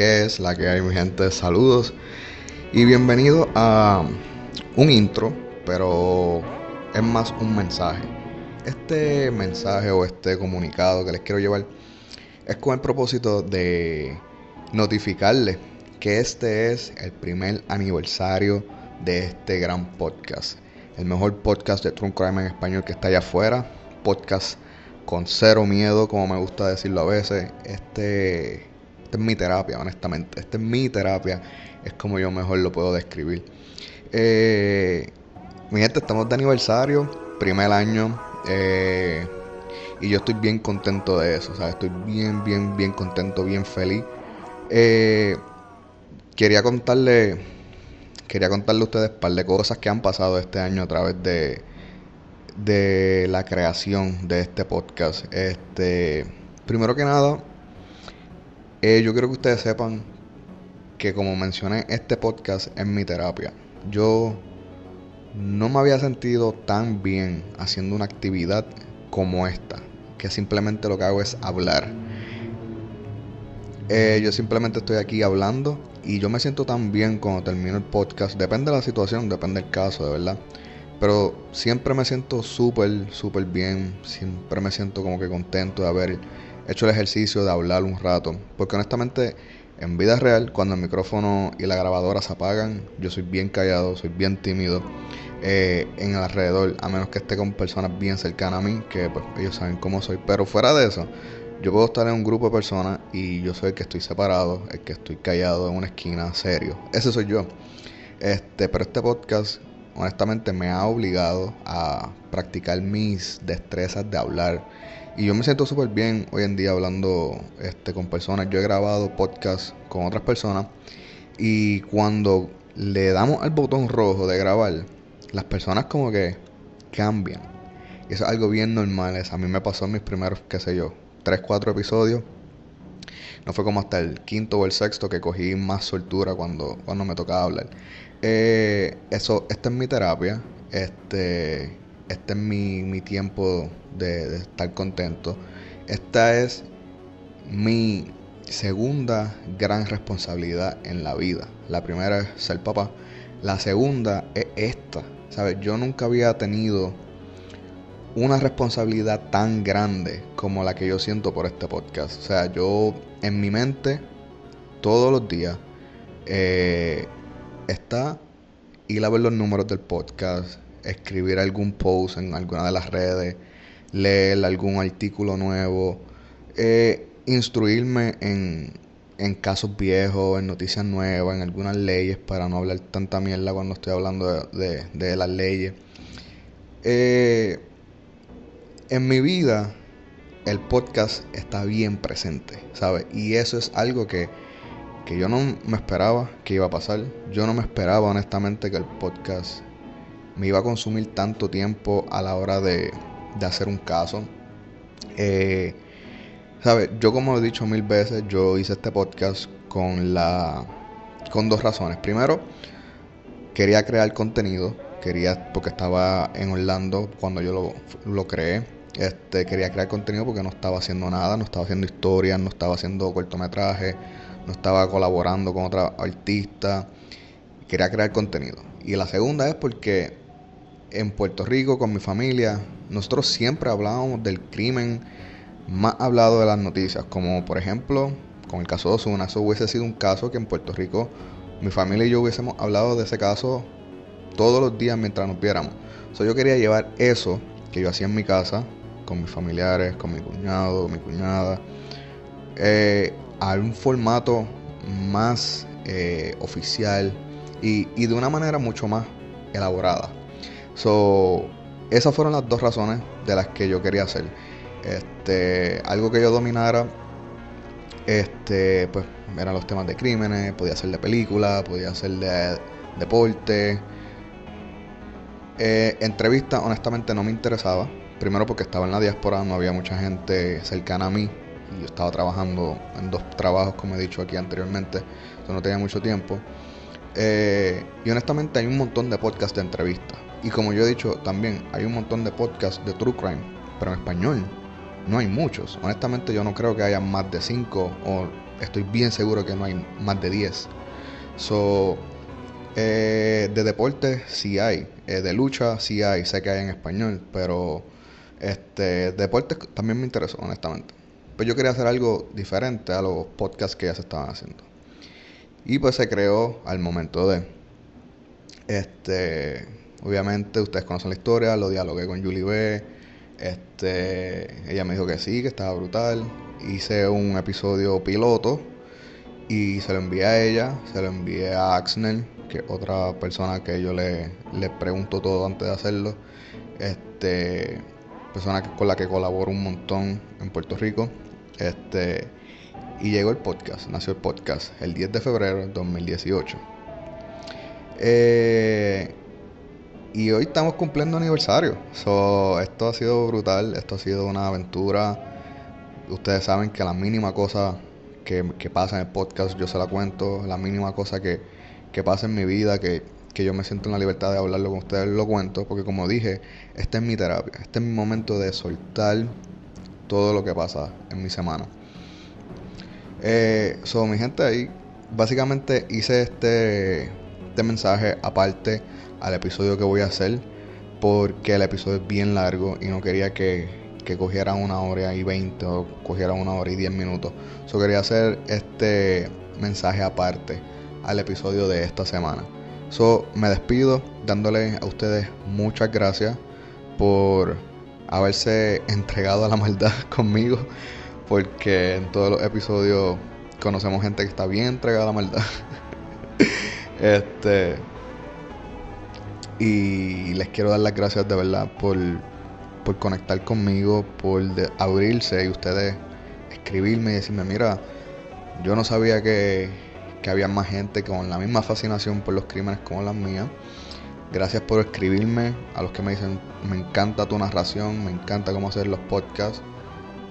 ¿Qué es la que hay, mi gente? Saludos y bienvenido a un intro, pero es más un mensaje. Este mensaje o este comunicado que les quiero llevar es con el propósito de notificarles que este es el primer aniversario de este gran podcast. El mejor podcast de True Crime en español que está allá afuera. Podcast con cero miedo, como me gusta decirlo a veces. Este, este es mi terapia, honestamente. Este es mi terapia. Es como yo mejor lo puedo describir. Eh, mi gente, estamos de aniversario. Primer año. eh, y yo estoy bien contento de eso. O sea, estoy bien, bien, bien contento, bien feliz. Eh, quería contarle quería contarle a ustedes un par de cosas que han pasado este año a través de, de la creación de este podcast. Este, primero que nada, eh, yo quiero que ustedes sepan que como mencioné, este podcast es mi terapia. Yo no me había sentido tan bien haciendo una actividad como esta, que simplemente lo que hago es hablar. Eh, yo simplemente estoy aquí hablando y yo me siento tan bien cuando termino el podcast. Depende de la situación, depende del caso, de verdad. Pero siempre me siento súper, súper bien. Siempre me siento como que contento de haber hecho el ejercicio de hablar un rato. Porque honestamente, en vida real, cuando el micrófono y la grabadora se apagan, yo soy bien callado, soy bien tímido eh, en el alrededor. A menos que esté con personas bien cercanas a mí, que pues, ellos saben cómo soy. Pero fuera de eso, yo puedo estar en un grupo de personas y yo soy el que estoy separado, el que estoy callado en una esquina, serio. Ese soy yo. Este, pero este podcast, honestamente, me ha obligado a practicar mis destrezas de hablar. Y yo me siento súper bien hoy en día hablando este, con personas. Yo he grabado podcasts con otras personas. Y cuando le damos al botón rojo de grabar, las personas como que cambian. Y eso es algo bien normal. Es, a mí me pasó en mis primeros, qué sé yo, 3, 4 episodios. No fue como hasta el quinto o el sexto que cogí más soltura cuando, cuando me tocaba hablar. Eh, eso, esta es mi terapia. Este, este es mi, mi tiempo de, estar contento. Esta es mi segunda gran responsabilidad en la vida. La primera es ser papá. La segunda es esta. ¿Sabes? Yo nunca había tenido una responsabilidad tan grande como la que yo siento por este podcast. O sea, yo en mi mente todos los días eh, está ir a ver los números del podcast, escribir algún post en alguna de las redes, leer algún artículo nuevo, eh, instruirme en, en casos viejos, en noticias nuevas, en algunas leyes para no hablar tanta mierda cuando estoy hablando de, de- las leyes. Eh, en mi vida el podcast está bien presente, ¿sabes? Y eso es algo que, que yo no me esperaba que iba a pasar. Yo no me esperaba honestamente que el podcast me iba a consumir tanto tiempo a la hora de, de hacer un caso. Eh, ¿Sabes? Yo como he dicho mil veces, yo hice este podcast con la con dos razones. Primero, quería crear contenido, quería porque estaba en Orlando cuando yo lo, lo creé. Este, quería crear contenido porque no estaba haciendo nada, no estaba haciendo historias, no estaba haciendo cortometrajes, no estaba colaborando con otra artista. Quería crear contenido. Y la segunda es porque en Puerto Rico con mi familia, nosotros siempre hablábamos del crimen más hablado de las noticias, como por ejemplo con el caso de Osuna, eso hubiese sido un caso que en Puerto Rico mi familia y yo hubiésemos hablado de ese caso todos los días mientras nos viéramos. So, yo quería llevar eso que yo hacía en mi casa, con mis familiares, con mi cuñado, mi cuñada, eh, a un formato más eh, oficial y, y de una manera mucho más elaborada. So, esas fueron las dos razones de las que yo quería hacer. Este, algo que yo dominara, este, pues eran los temas de crímenes, podía ser de película, podía ser de deporte. Eh, entrevista, honestamente, no me interesaba. Primero porque estaba en la diáspora, no había mucha gente cercana a mí. Y yo estaba trabajando en dos trabajos, como he dicho aquí anteriormente. Entonces no tenía mucho tiempo. Eh, y honestamente hay un montón de podcasts de entrevistas. Y como yo he dicho también, hay un montón de podcasts de True Crime, pero en español no hay muchos. Honestamente yo no creo que haya más de 5 o estoy bien seguro que no hay más de 10. So, eh, de deporte sí hay, eh, de lucha sí hay, sé que hay en español, pero este deporte también me interesó honestamente. Pero yo quería hacer algo diferente a los podcasts que ya se estaban haciendo. Y pues se creó al momento de. Este. Obviamente ustedes conocen la historia, lo dialogué con Julie B. Este. Ella me dijo que sí, que estaba brutal. Hice un episodio piloto. Y se lo envié a ella, se lo envié a Axnel, que es otra persona que yo le, le pregunto todo antes de hacerlo. Este. Persona con la que colaboro un montón en Puerto Rico. Este y llegó el podcast, nació el podcast el 10 de febrero de 2018. Eh, y hoy estamos cumpliendo aniversario. So, esto ha sido brutal, esto ha sido una aventura. Ustedes saben que la mínima cosa que, pasa en el podcast yo se la cuento, la mínima cosa que, que pasa en mi vida, que, que yo me siento en la libertad de hablarlo con ustedes, lo cuento, porque como dije, esta es mi terapia, este es mi momento de soltar todo lo que pasa en mi semana. Eh, so, mi gente, ahí básicamente hice este, este mensaje aparte al episodio que voy a hacer porque el episodio es bien largo y no quería que, que cogiera una hora y veinte o cogiera una hora y diez minutos. So, quería hacer este mensaje aparte al episodio de esta semana. So, me despido dándole a ustedes muchas gracias por haberse entregado a la maldad conmigo porque en todos los episodios conocemos gente que está bien entregada a la maldad. este. Y les quiero dar las gracias de verdad por, por conectar conmigo, por abrirse y ustedes escribirme y decirme, mira, yo no sabía que, que había más gente con la misma fascinación por los crímenes como las mías. Gracias por escribirme, a los que me dicen, me encanta tu narración, me encanta cómo hacer los podcasts.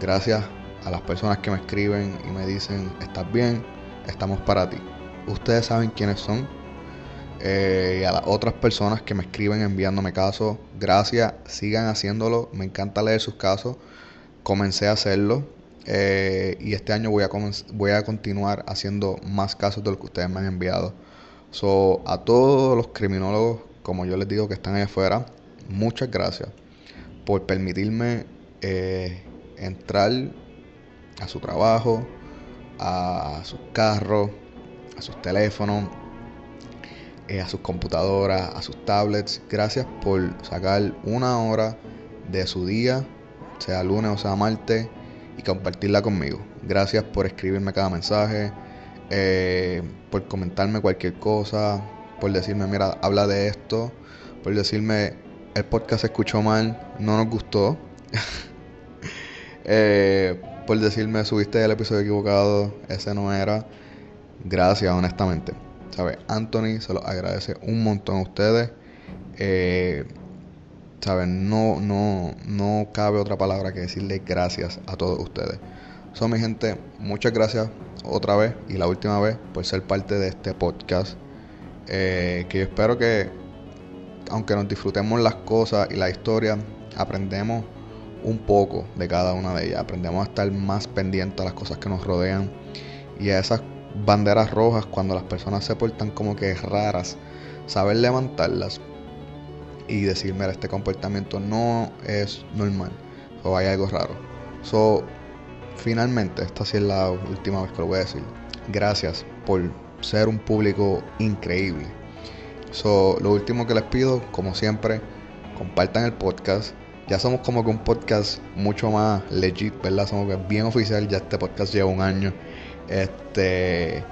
Gracias a las personas que me escriben y me dicen, estás bien, estamos para ti. Ustedes saben quiénes son. Eh, y a las otras personas que me escriben enviándome casos, gracias, sigan haciéndolo. Me encanta leer sus casos. Comencé a hacerlo. Eh, y este año voy a, voy a continuar haciendo más casos de los que ustedes me han enviado. So, a todos los criminólogos, como yo les digo, que están ahí afuera, muchas gracias por permitirme eh, entrar a su trabajo, a sus carros, a sus teléfonos, eh, a sus computadoras, a sus tablets. Gracias por sacar una hora de su día, sea lunes o sea martes, y compartirla conmigo. Gracias por escribirme cada mensaje, eh, por comentarme cualquier cosa, por decirme, mira, habla de esto, por decirme, el podcast se escuchó mal, no nos gustó. eh, por decirme, subiste el episodio equivocado, ese no era. Gracias, honestamente. ¿Sabes? Anthony se lo agradece un montón a ustedes. Eh. No, no, no cabe otra palabra que decirle gracias a todos ustedes. Son mi gente, muchas gracias otra vez y la última vez por ser parte de este podcast. Eh, que yo espero que, aunque nos disfrutemos las cosas y la historia, aprendemos un poco de cada una de ellas. Aprendemos a estar más pendientes a las cosas que nos rodean y a esas banderas rojas cuando las personas se portan como que raras, saber levantarlas y decir, mira, este comportamiento no es normal o hay algo raro. So, finalmente, esta sí es la última vez que lo voy a decir. Gracias por ser un público increíble. So, lo último que les pido, como siempre, compartan el podcast ya somos como que un podcast mucho más legit, ¿verdad? Somos bien oficial, ya este podcast lleva un año. Este.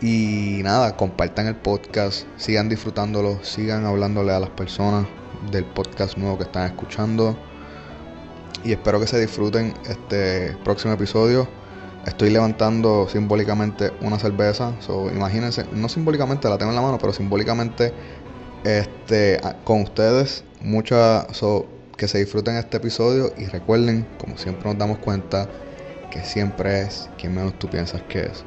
Y nada, compartan el podcast, sigan disfrutándolo, sigan hablándole a las personas del podcast nuevo que están escuchando. y espero que se disfruten este próximo episodio. Estoy levantando simbólicamente una cerveza, so, imagínense, no simbólicamente la tengo en la mano, pero simbólicamente este, con ustedes. Mucha, so, que se disfruten este episodio y recuerden, como siempre nos damos cuenta, que siempre es quien menos tú piensas que es.